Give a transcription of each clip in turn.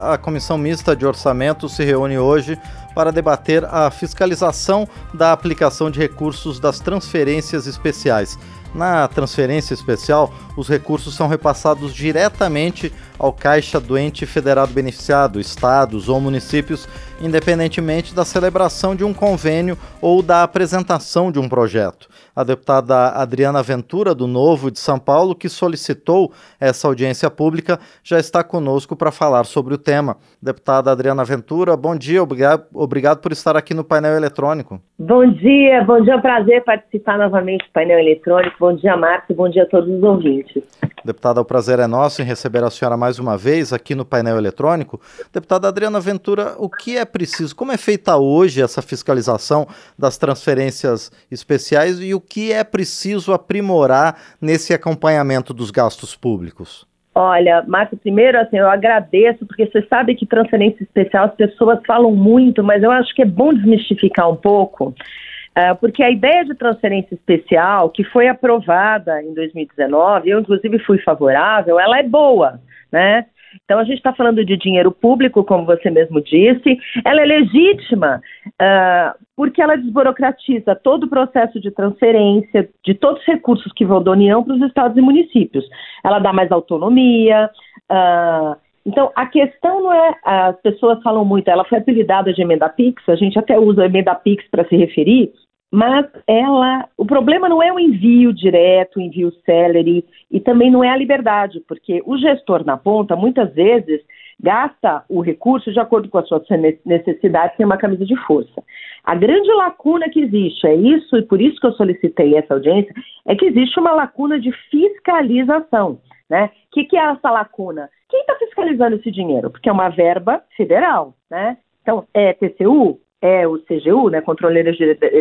A Comissão Mista de Orçamento se reúne hoje para debater a fiscalização da aplicação de recursos das transferências especiais. Na transferência especial, os recursos são repassados diretamente ao caixa do ente federado beneficiado, estados ou municípios, independentemente da celebração de um convênio ou da apresentação de um projeto. A deputada Adriana Ventura, do Novo de São Paulo, que solicitou essa audiência pública, já está conosco para falar sobre o tema. Deputada Adriana Ventura, bom dia, obrigado, por estar aqui no painel eletrônico. Bom dia, bom dia, é um prazer participar novamente do painel eletrônico. Bom dia, Marcos, bom dia a todos os ouvintes. Deputada, o prazer é nosso em receber a senhora mais uma vez aqui no painel eletrônico. Deputada Adriana Ventura, o que é preciso? Como é feita hoje essa fiscalização das transferências especiais e o que é preciso aprimorar nesse acompanhamento dos gastos públicos? Olha, Márcio, primeiro, assim, eu agradeço, porque você sabe que transferência especial as pessoas falam muito, mas eu acho que é bom desmistificar um pouco, porque a ideia de transferência especial, que foi aprovada em 2019, eu inclusive fui favorável, ela é boa, né? Então, a gente está falando de dinheiro público, como você mesmo disse, ela é legítima uh, porque ela desburocratiza todo o processo de transferência de todos os recursos que vão da União para os estados e municípios. Ela dá mais autonomia. Uh, então, a questão não é, as pessoas falam muito, ela foi apelidada de emenda PIX, a gente até usa emenda PIX para se referir, mas ela, o problema não é o envio direto, o envio celery, e também não é a liberdade, porque o gestor na ponta, muitas vezes, gasta o recurso de acordo com as suas necessidades, tem uma camisa de força. A grande lacuna que existe, é isso, e por isso que eu solicitei essa audiência, é que existe uma lacuna de fiscalização. Né? O que, que é essa lacuna? Quem está fiscalizando esse dinheiro? Porque é uma verba federal, né? Então, é TCU, é o CGU, né, Controleiro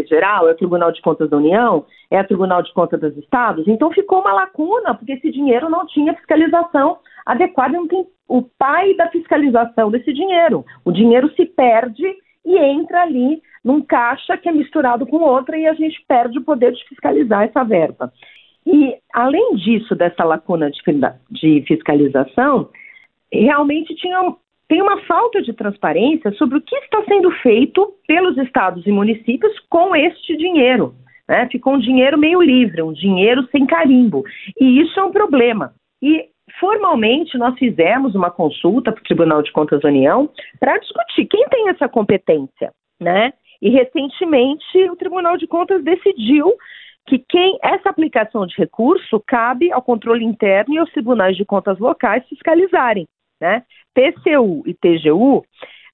Geral, é o Tribunal de Contas da União, é o Tribunal de Contas dos Estados. Então ficou uma lacuna, porque esse dinheiro não tinha fiscalização adequada, não tem o pai da fiscalização desse dinheiro. O dinheiro se perde e entra ali num caixa que é misturado com outra e a gente perde o poder de fiscalizar essa verba. E, além disso, dessa lacuna de fiscalização, realmente tinha tem uma falta de transparência sobre o que está sendo feito pelos estados e municípios com este dinheiro. Né? Ficou um dinheiro meio livre, um dinheiro sem carimbo. E isso é um problema. E formalmente nós fizemos uma consulta para o Tribunal de Contas da União para discutir quem tem essa competência, né? E recentemente o Tribunal de Contas decidiu que quem essa aplicação de recurso cabe ao controle interno e aos tribunais de contas locais fiscalizarem. Né? TCU e TGU uh,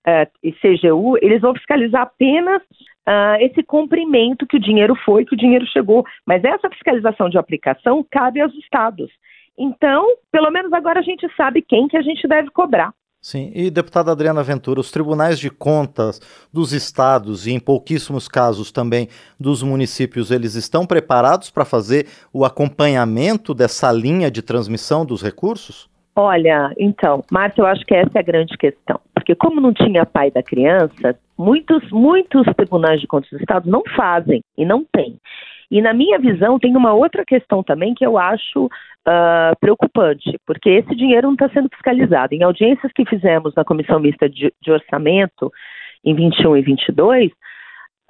eh, e CGU, eles vão fiscalizar apenas uh, esse cumprimento que o dinheiro foi, que o dinheiro chegou. Mas essa fiscalização de aplicação cabe aos estados. Então, pelo menos agora a gente sabe quem que a gente deve cobrar. Sim, e deputada Adriana Ventura, os tribunais de contas dos estados e em pouquíssimos casos também dos municípios, eles estão preparados para fazer o acompanhamento dessa linha de transmissão dos recursos? Olha, então, Márcia, eu acho que essa é a grande questão. Porque como não tinha pai da criança, muitos, muitos tribunais de contas do Estado não fazem e não tem. E na minha visão, tem uma outra questão também que eu acho uh, preocupante, porque esse dinheiro não está sendo fiscalizado. Em audiências que fizemos na Comissão Mista de, de Orçamento, em 21 e 22,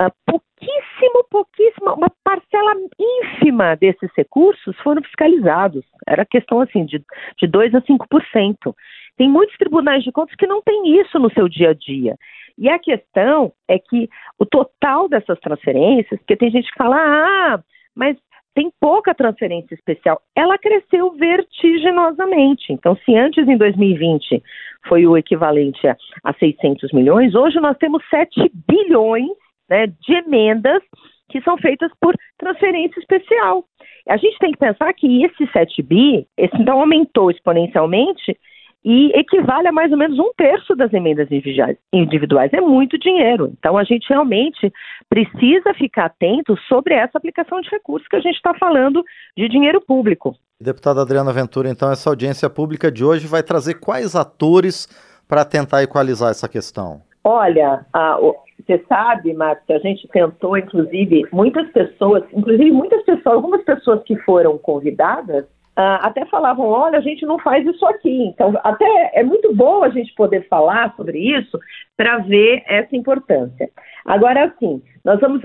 uh, pouquíssimo, pouquíssimo, uma parcela ínfima desses recursos foram fiscalizados. Era questão assim de, de 2 a 5%. Tem muitos tribunais de contas que não têm isso no seu dia a dia. E a questão é que o total dessas transferências, porque tem gente que fala, ah, mas tem pouca transferência especial, ela cresceu vertiginosamente. Então, se antes, em 2020, foi o equivalente a, a 600 milhões, hoje nós temos 7 bilhões né, de emendas que são feitas por transferência especial. A gente tem que pensar que esse 7 bi, esse então aumentou exponencialmente e equivale a mais ou menos um terço das emendas individuais. É muito dinheiro. Então a gente realmente precisa ficar atento sobre essa aplicação de recursos que a gente está falando de dinheiro público. Deputada Adriana Ventura, então essa audiência pública de hoje vai trazer quais atores para tentar equalizar essa questão? Olha, a, você sabe, Marcos, a gente tentou, inclusive, muitas pessoas, inclusive muitas pessoas, algumas pessoas que foram convidadas, uh, até falavam: olha, a gente não faz isso aqui. Então, até é muito bom a gente poder falar sobre isso para ver essa importância. Agora, assim, nós vamos.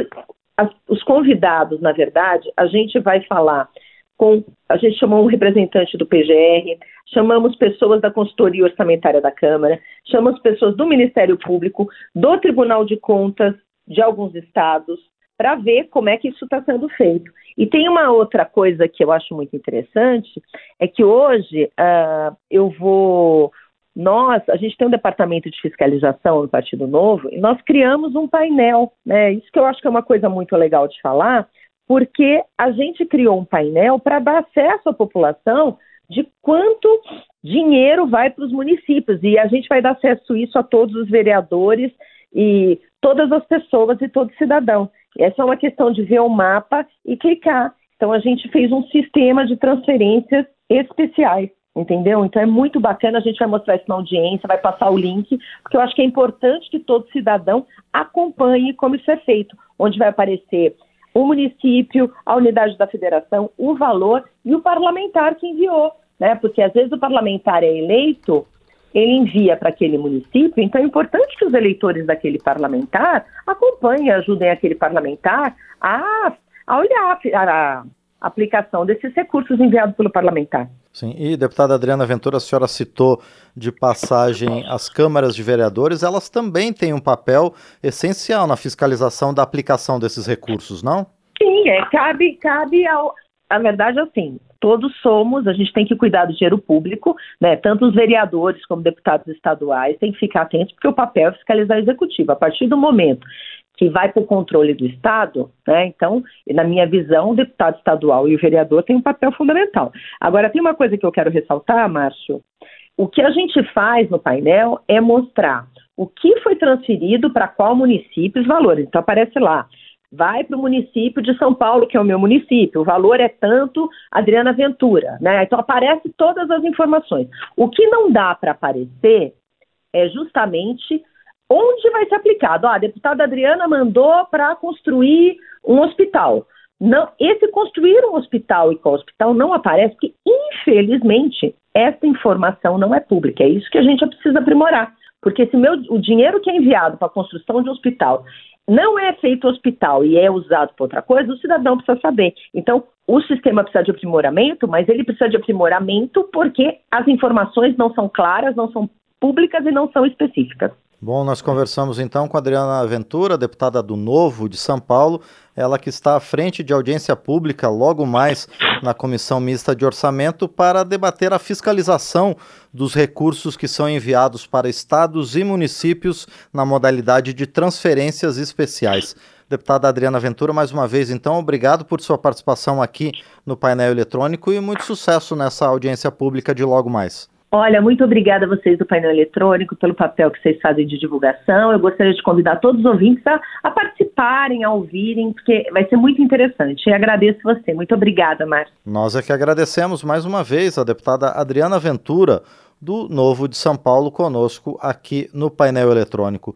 As, os convidados, na verdade, a gente vai falar com. A gente chamou um representante do PGR, chamamos pessoas da consultoria orçamentária da Câmara, chamamos pessoas do Ministério Público, do Tribunal de Contas de alguns estados, para ver como é que isso está sendo feito. E tem uma outra coisa que eu acho muito interessante, é que hoje uh, eu vou. Nós, a gente tem um departamento de fiscalização no Partido Novo e nós criamos um painel, né? Isso que eu acho que é uma coisa muito legal de falar, porque a gente criou um painel para dar acesso à população de quanto dinheiro vai para os municípios e a gente vai dar acesso a isso a todos os vereadores e todas as pessoas e todo cidadão. Essa é uma questão de ver o mapa e clicar. Então a gente fez um sistema de transferências especiais, entendeu? Então é muito bacana, a gente vai mostrar isso na audiência, vai passar o link, porque eu acho que é importante que todo cidadão acompanhe como isso é feito, onde vai aparecer o município, a unidade da federação, o valor e o parlamentar que enviou, né? Porque às vezes o parlamentar é eleito ele envia para aquele município, então é importante que os eleitores daquele parlamentar acompanhem, ajudem aquele parlamentar a, a olhar a, a aplicação desses recursos enviados pelo parlamentar. Sim, e deputada Adriana Ventura, a senhora citou de passagem as câmaras de vereadores, elas também têm um papel essencial na fiscalização da aplicação desses recursos, não? Sim, é, cabe, cabe ao. A verdade, assim, todos somos, a gente tem que cuidar do dinheiro público, né? Tanto os vereadores como deputados estaduais têm que ficar atentos, porque o papel é fiscalizar o executivo. A partir do momento que vai para o controle do Estado, né? Então, na minha visão, o deputado estadual e o vereador têm um papel fundamental. Agora, tem uma coisa que eu quero ressaltar, Márcio. O que a gente faz no painel é mostrar o que foi transferido para qual município os valores. Então, aparece lá vai para o município de São Paulo, que é o meu município, o valor é tanto Adriana Ventura, né? Então aparece todas as informações. O que não dá para aparecer é justamente onde vai ser aplicado. Ah, a deputada Adriana mandou para construir um hospital. Não, esse construir um hospital e qual hospital não aparece, porque infelizmente essa informação não é pública. É isso que a gente precisa aprimorar. Porque se meu, o dinheiro que é enviado para a construção de um hospital não é feito hospital e é usado para outra coisa, o cidadão precisa saber. Então, o sistema precisa de aprimoramento, mas ele precisa de aprimoramento porque as informações não são claras, não são públicas e não são específicas. Bom, nós conversamos então com a Adriana Ventura, deputada do Novo de São Paulo, ela que está à frente de audiência pública logo mais na Comissão Mista de Orçamento para debater a fiscalização dos recursos que são enviados para estados e municípios na modalidade de transferências especiais. Deputada Adriana Ventura, mais uma vez, então, obrigado por sua participação aqui no painel eletrônico e muito sucesso nessa audiência pública de logo mais. Olha, muito obrigada a vocês do painel eletrônico pelo papel que vocês fazem de divulgação. Eu gostaria de convidar todos os ouvintes a, a participarem, a ouvirem, porque vai ser muito interessante. E agradeço você. Muito obrigada, Márcio. Nós é que agradecemos mais uma vez a deputada Adriana Ventura, do Novo de São Paulo, conosco aqui no painel eletrônico.